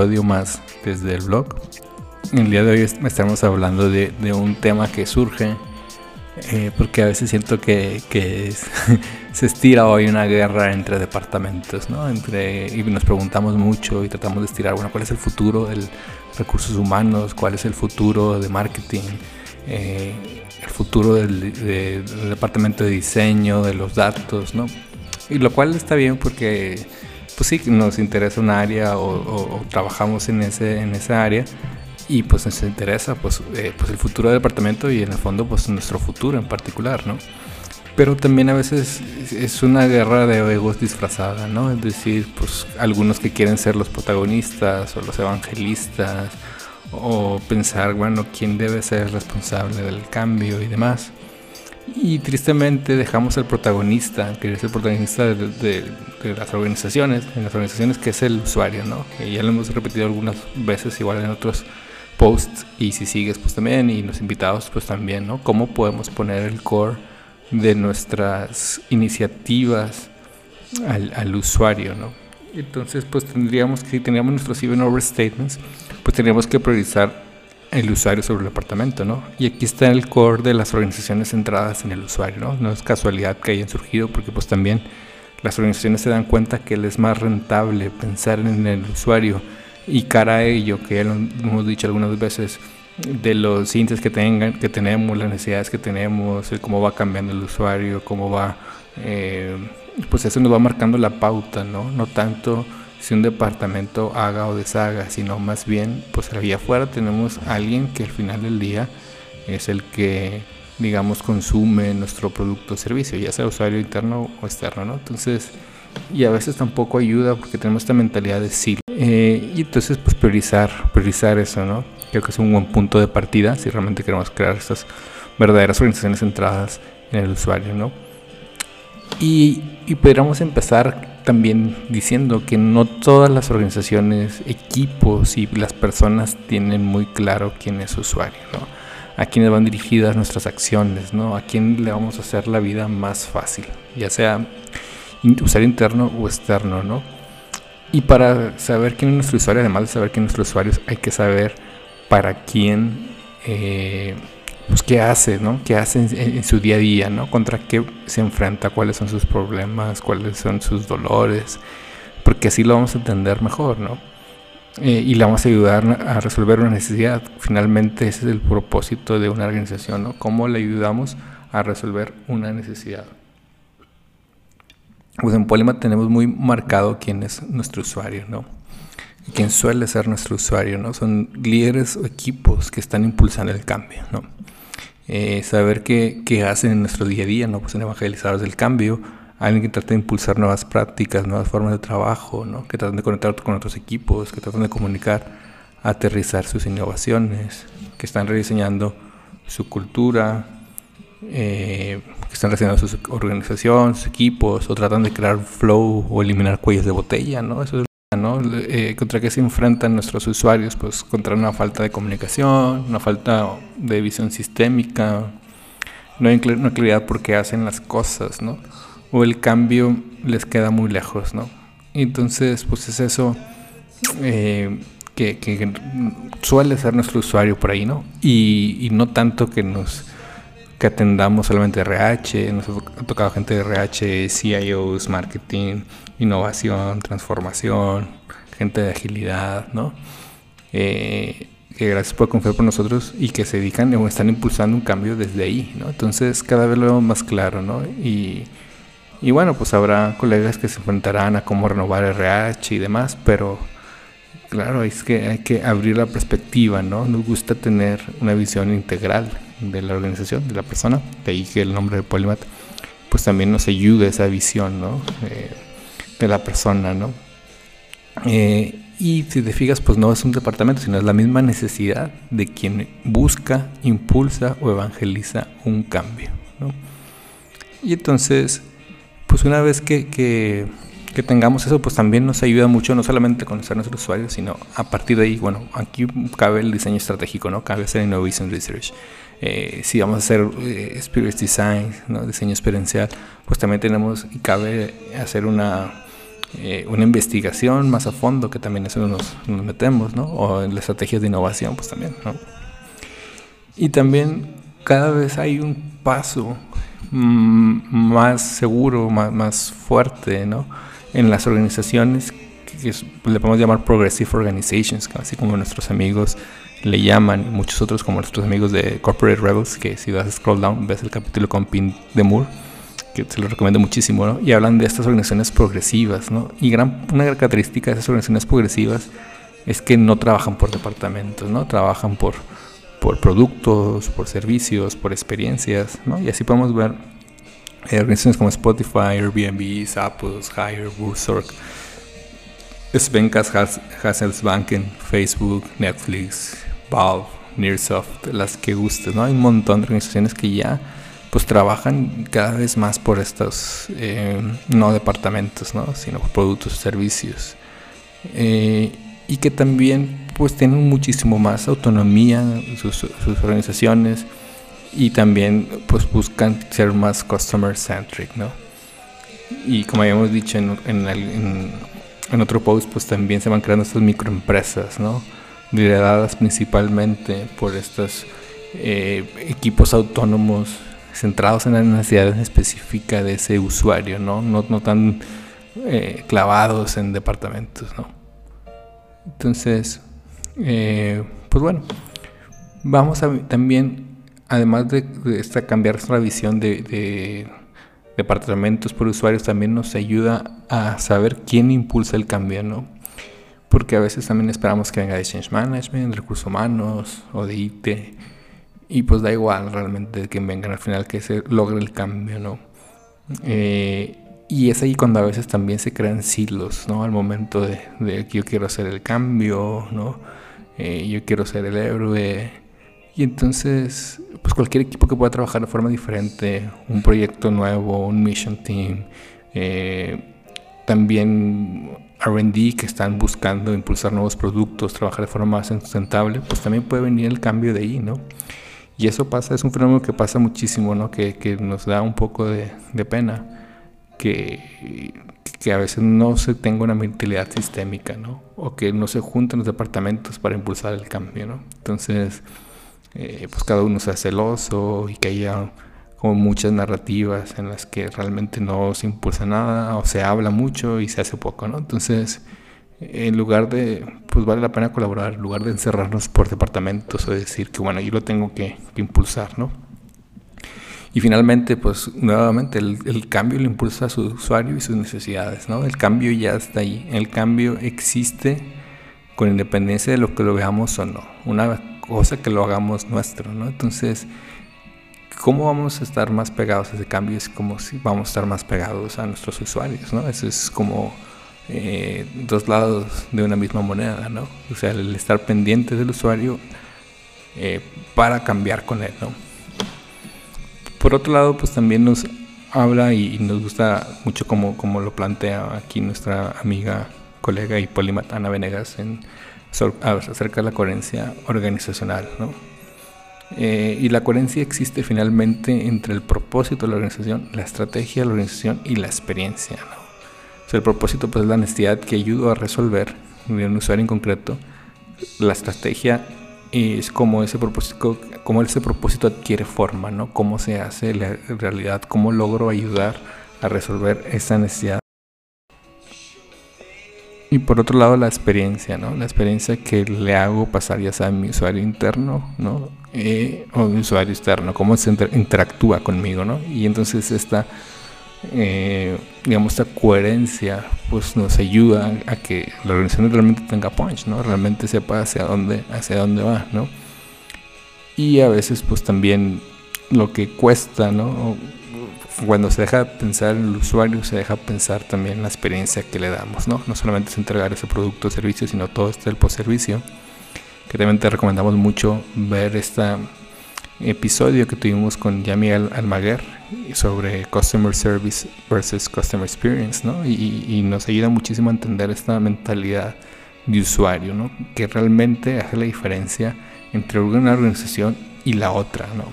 episodio más desde el blog. El día de hoy estaremos hablando de, un tema que surge eh, porque a veces siento que, se estira hoy una guerra entre departamentos, ¿no? Entre, y nos preguntamos mucho y tratamos de estirar, bueno, ¿cuál es el futuro de recursos humanos? ¿Cuál es el futuro de marketing? Eh, el futuro del, departamento de diseño, de los datos, ¿no? Y lo cual está bien porque pues sí, nos interesa un área o, trabajamos en, ese, en esa área y pues nos interesa pues, eh, pues el futuro del departamento y en el fondo pues nuestro futuro en particular, ¿no? Pero también a veces es una guerra de egos disfrazada, ¿no? Es decir, pues algunos que quieren ser los protagonistas o los evangelistas o pensar, bueno, quién debe ser responsable del cambio y demás. Y tristemente dejamos al protagonista, que es el protagonista de, las organizaciones, en las organizaciones que es el usuario, ¿no? Y ya lo hemos repetido algunas veces, igual en otros posts, y si sigues, pues también, y los invitados, pues también, ¿no? ¿Cómo podemos poner el core de nuestras iniciativas al, usuario, ¿no? Entonces, pues tendríamos que, si teníamos nuestros even over statements, pues tendríamos que priorizar el usuario sobre el departamento, ¿no? Y aquí está el core de las organizaciones centradas en el usuario, ¿no? No es casualidad que hayan surgido porque pues también las organizaciones se dan cuenta que es más rentable pensar en el usuario y cara a ello, que ya lo hemos dicho algunas veces, de los índices que, tengan, que tenemos, las necesidades que tenemos, cómo va cambiando el usuario, cómo va, eh, pues eso nos va marcando la pauta, ¿no? No tanto si un departamento haga o deshaga, sino más bien, pues allá afuera tenemos alguien que al final del día es el que, digamos, consume nuestro producto o servicio, ya sea usuario interno o externo, ¿no? Entonces, y a veces tampoco ayuda porque tenemos esta mentalidad de sí. Eh, y entonces, pues priorizar, priorizar eso, ¿no? Creo que es un buen punto de partida si realmente queremos crear estas verdaderas organizaciones centradas en el usuario, ¿no? Y, y podríamos empezar también diciendo que no todas las organizaciones, equipos y las personas tienen muy claro quién es usuario, ¿no? A quiénes van dirigidas nuestras acciones, ¿no? A quién le vamos a hacer la vida más fácil, ya sea usuario interno o externo, ¿no? Y para saber quién es nuestro usuario, además de saber quién es nuestro usuario, hay que saber para quién eh, pues, qué hace, ¿no? ¿Qué hace en, su día a día, ¿no? Contra qué se enfrenta, cuáles son sus problemas, cuáles son sus dolores, porque así lo vamos a entender mejor, ¿no? Eh, y le vamos a ayudar a resolver una necesidad. Finalmente ese es el propósito de una organización, ¿no? ¿Cómo le ayudamos a resolver una necesidad? Pues en Polima tenemos muy marcado quién es nuestro usuario, ¿no? Quién suele ser nuestro usuario, ¿no? Son líderes o equipos que están impulsando el cambio, ¿no? Eh, saber qué, qué, hacen en nuestro día a día, ¿no? Pues en evangelizadores del cambio, alguien que trata de impulsar nuevas prácticas, nuevas formas de trabajo, ¿no? Que tratan de conectar con otros equipos, que tratan de comunicar, aterrizar sus innovaciones, que están rediseñando su cultura, eh, que están rediseñando su organización, sus equipos, o tratan de crear flow o eliminar cuellos de botella, ¿no? Eso es ¿no? Eh, contra qué se enfrentan nuestros usuarios, pues contra una falta de comunicación, una falta de visión sistémica, no hay una claridad por qué hacen las cosas, ¿no? O el cambio les queda muy lejos, ¿no? Entonces, pues es eso eh, que, suele ser nuestro usuario por ahí, ¿no? Y no tanto que nos que atendamos solamente RH, nos ha tocado gente de RH, CIOs, marketing, innovación, transformación, gente de agilidad, ¿no? Eh, que gracias por confiar por nosotros y que se dedican o están impulsando un cambio desde ahí, ¿no? Entonces cada vez lo vemos más claro, ¿no? Y, y bueno, pues habrá colegas que se enfrentarán a cómo renovar RH y demás, pero claro, es que hay que abrir la perspectiva, ¿no? Nos gusta tener una visión integral de la organización, de la persona, de ahí que el nombre de Polymath, pues también nos ayuda esa visión, ¿no? Eh, de la persona, ¿no? Eh, y si te fijas, pues no es un departamento, sino es la misma necesidad de quien busca, impulsa o evangeliza un cambio, ¿no? Y entonces, pues una vez que, que, que tengamos eso, pues también nos ayuda mucho, no solamente conocer a nuestros usuarios, sino a partir de ahí, bueno, aquí cabe el diseño estratégico, ¿no? Cabe hacer innovation research. Eh, si vamos a hacer eh, experience design, ¿no? diseño experiencial, pues también tenemos y cabe hacer una, eh, una investigación más a fondo, que también eso nos, nos metemos, ¿no? O en las estrategias de innovación, pues también, ¿no? Y también cada vez hay un paso mm, más seguro, más, más fuerte, ¿no? En las organizaciones que le podemos llamar progressive organizations, así como nuestros amigos le llaman, muchos otros como nuestros amigos de Corporate Rebels, que si vas a scroll down ves el capítulo con Pin de Moore, que se lo recomiendo muchísimo, ¿no? Y hablan de estas organizaciones progresivas, ¿no? Y gran, una gran característica de esas organizaciones progresivas es que no trabajan por departamentos, ¿no? Trabajan por, por productos, por servicios, por experiencias, ¿no? Y así podemos ver organizaciones como Spotify, Airbnb, Zappos, Hire, Buzzorg, Svenkas, Hasselbanken, Facebook, Netflix, Valve, Nearsoft, las que gustes, ¿no? Hay un montón de organizaciones que ya pues trabajan cada vez más por estos eh, no departamentos, ¿no? sino productos servicios. Eh, y que también pues tienen muchísimo más autonomía sus, sus organizaciones y también pues buscan ser más customer centric, ¿no? Y como habíamos dicho en, en, otro post, pues también se van creando estas microempresas, ¿no? lideradas principalmente por estos eh, equipos autónomos centrados en la necesidad específica de ese usuario, no, no, no tan eh, clavados en departamentos. ¿no? Entonces, eh, pues bueno, vamos a también, además de, esta cambiar nuestra visión de, de departamentos por usuarios, también nos ayuda a saber quién impulsa el cambio, ¿no? porque a veces también esperamos que venga de Change Management, recursos humanos o de IT, y pues da igual realmente que vengan al final que se logre el cambio, ¿no? Eh, y es ahí cuando a veces también se crean silos, ¿no? Al momento de, que yo quiero hacer el cambio, ¿no? Eh, yo quiero ser el héroe. Y entonces, pues cualquier equipo que pueda trabajar de forma diferente, un proyecto nuevo, un mission team, eh, también RD que están buscando impulsar nuevos productos, trabajar de forma más sustentable, pues también puede venir el cambio de ahí, ¿no? Y eso pasa, es un fenómeno que pasa muchísimo, ¿no? Que, que nos da un poco de, de, pena, que, que a veces no se tenga una mentalidad sistémica, ¿no? O que no se junten los departamentos para impulsar el cambio, ¿no? Entonces, eh, pues cada uno sea celoso y que haya como muchas narrativas en las que realmente no se impulsa nada o se habla mucho y se hace poco, ¿no? Entonces, en lugar de, pues vale la pena colaborar, en lugar de encerrarnos por departamentos o decir que, bueno, yo lo tengo que, impulsar, ¿no? Y finalmente, pues nuevamente el, el, cambio lo impulsa a su usuario y sus necesidades, ¿no? El cambio ya está ahí, el cambio existe con independencia de lo que lo veamos o no, una cosa que lo hagamos nuestro, ¿no? Entonces, ¿cómo vamos a estar más pegados a ese cambio? Es como si vamos a estar más pegados a nuestros usuarios, ¿no? Eso es como eh, dos lados de una misma moneda, ¿no? O sea, el estar pendiente del usuario eh, para cambiar con él, ¿no? Por otro lado, pues también nos habla y nos gusta mucho como, como lo plantea aquí nuestra amiga, colega y polimatana Venegas en, acerca de la coherencia organizacional, ¿no? Eh, y la coherencia existe finalmente entre el propósito de la organización, la estrategia de la organización y la experiencia. O sea, el propósito pues, es la necesidad que ayuda a resolver de un usuario en concreto. La estrategia es como ese propósito, cómo ese propósito adquiere forma, ¿no? Cómo se hace la realidad, cómo logro ayudar a resolver esa necesidad. Y por otro lado la experiencia, ¿no? La experiencia que le hago pasar ya sea a mi usuario interno, ¿no? Eh, o mi usuario externo, cómo se interactúa conmigo, ¿no? Y entonces esta, eh, digamos, esta coherencia, pues nos ayuda a que la organización realmente tenga punch, ¿no? Realmente sepa hacia dónde, hacia dónde va, ¿no? Y a veces, pues también lo que cuesta, ¿no? Cuando se deja pensar en el usuario, se deja pensar también la experiencia que le damos, ¿no? No solamente es entregar ese producto o servicio, sino todo este el post servicio que también te recomendamos mucho ver esta episodio que tuvimos con Yami Almaguer sobre Customer Service versus Customer Experience, ¿no? Y, nos ayuda muchísimo a entender esta mentalidad de usuario, ¿no? Que realmente hace la diferencia entre una organización y la otra, ¿no?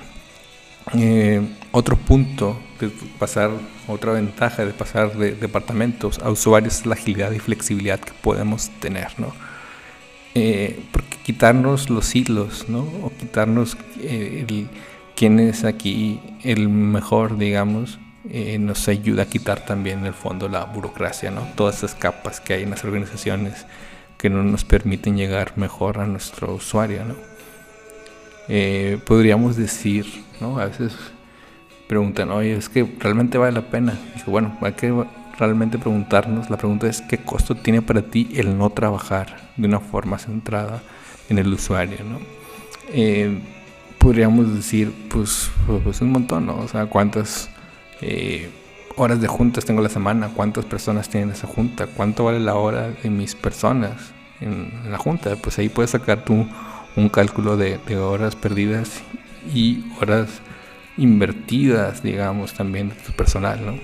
Eh, otro punto de pasar, otra ventaja de pasar de departamentos a usuarios es la agilidad y flexibilidad que podemos tener, ¿no? Eh, porque quitarnos los hilos, ¿no? O quitarnos eh, el, quién es aquí el mejor, digamos, nos ayuda a quitar también en el fondo la burocracia, ¿no? Todas esas capas que hay en las organizaciones que no nos permiten llegar mejor a nuestro usuario, ¿no? podríamos decir, ¿no? A veces preguntan, oye, es que realmente vale la pena. Bueno, hay que realmente preguntarnos, la pregunta es, ¿qué costo tiene para ti el no trabajar de una forma centrada en el usuario? ¿no? Eh, podríamos decir, pues, pues, un montón, ¿no? O sea, ¿cuántas eh, horas de juntas tengo la semana? ¿Cuántas personas tienen esa junta? ¿Cuánto vale la hora de mis personas en, la junta? Pues ahí puedes sacar tú un cálculo de, de horas perdidas y horas invertidas, digamos, también de tu personal, ¿no?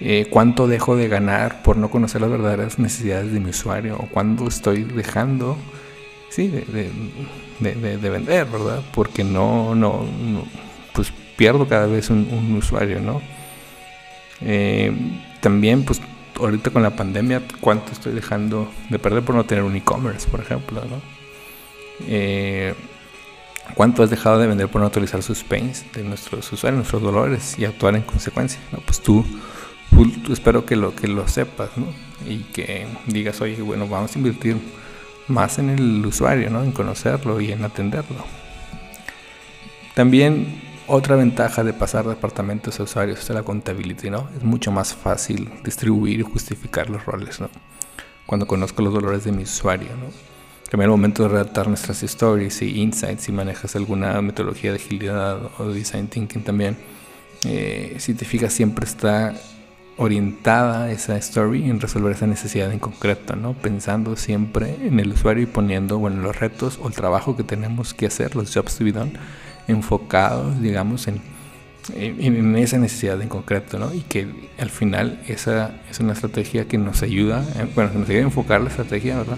Eh, ¿Cuánto dejo de ganar por no conocer las verdaderas necesidades de mi usuario? ¿O cuándo estoy dejando, sí, de, vender, ¿verdad? Porque no, no, pues pierdo cada vez un, usuario, ¿no? Eh, también, pues, ahorita con la pandemia, ¿cuánto estoy dejando de perder por no tener un e-commerce, por ejemplo, ¿no? Eh, ¿Cuánto has dejado de vender por no actualizar sus pains de nuestros usuarios, nuestros dolores y actuar en consecuencia? ¿no? Pues tú, espero que lo, que lo sepas ¿no? y que digas, oye, bueno, vamos a invertir más en el usuario, ¿no? en conocerlo y en atenderlo. También otra ventaja de pasar de departamentos a usuarios es la contabilidad, ¿no? Es mucho más fácil distribuir y justificar los roles, ¿no? Cuando conozco los dolores de mi usuario, ¿no? También momento de redactar nuestras stories y insights, si manejas alguna metodología de agilidad o design thinking también, eh, si te fijas siempre está orientada esa story en resolver esa necesidad en concreto, ¿no? Pensando siempre en el usuario y poniendo, bueno, los retos o el trabajo que tenemos que hacer, los jobs to be done, enfocados, digamos, en, en, esa necesidad en concreto, ¿no? Y que al final esa es una estrategia que nos ayuda, eh, bueno, nos ayuda a enfocar la estrategia, ¿verdad?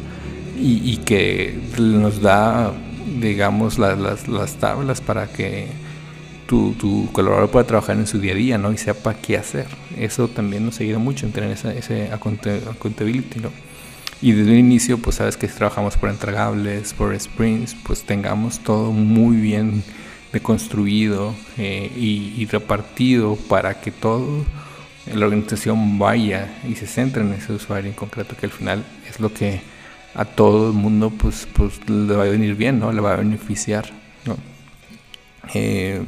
Y, que nos da, digamos, las, las, tablas para que tu, tu, colaborador pueda trabajar en su día a día, ¿no? Y sepa qué hacer. Eso también nos ayuda mucho en tener ese, ese accountability, ¿no? Y desde el inicio, pues sabes que si trabajamos por entregables, por sprints, pues tengamos todo muy bien deconstruido eh, y, y, repartido para que todo la organización vaya y se centre en ese usuario en concreto, que al final es lo que a todo el mundo pues, pues le va a venir bien, ¿no? Le va a beneficiar, ¿no? Eh,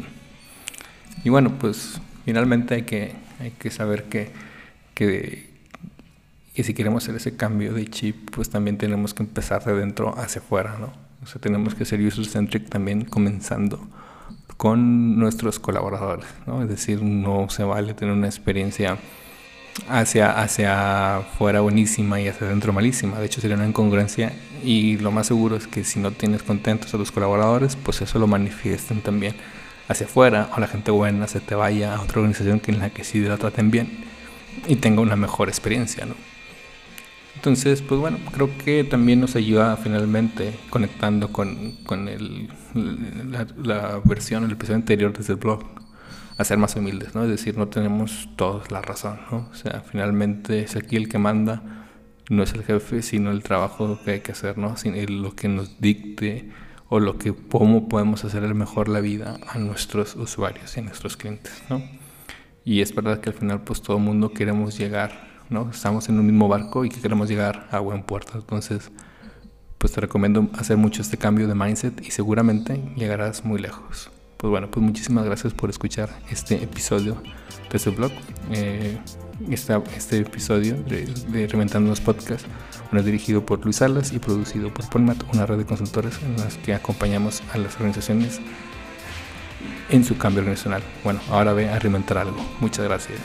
y bueno, pues finalmente hay que, hay que saber que, que, que, si queremos hacer ese cambio de chip, pues también tenemos que empezar de dentro hacia afuera, ¿no? O sea, tenemos que ser user-centric también comenzando con nuestros colaboradores, ¿no? Es decir, no se vale tener una experiencia hacia, hacia fuera buenísima y hacia adentro malísima. De hecho, sería una incongruencia y lo más seguro es que si no tienes contentos a los colaboradores, pues eso lo manifiesten también hacia afuera o la gente buena se te vaya a otra organización que en la que sí la traten bien y tenga una mejor experiencia, ¿no? Entonces, pues bueno, creo que también nos ayuda finalmente conectando con, con el, la, la versión, el episodio anterior desde el blog a ser más humildes, ¿no? Es decir, no tenemos todos la razón, ¿no? O sea, finalmente es aquí el que manda, no es el jefe, sino el trabajo que hay que hacer, ¿no? Sin lo que nos dicte o lo que cómo podemos hacer mejor la vida a nuestros usuarios y a nuestros clientes, ¿no? Y es verdad que al final pues todo el mundo queremos llegar, ¿no? Estamos en un mismo barco y que queremos llegar a buen puerto. Entonces, pues te recomiendo hacer mucho este cambio de mindset y seguramente llegarás muy lejos pues bueno, pues muchísimas gracias por escuchar este episodio de su blog. Eh, este episodio de, de Reventando los Podcasts, bueno, es dirigido por Luis Salas y producido por Polmat, una red de consultores en las que acompañamos a las organizaciones en su cambio organizacional. Bueno, ahora ve a reinventar algo. Muchas gracias.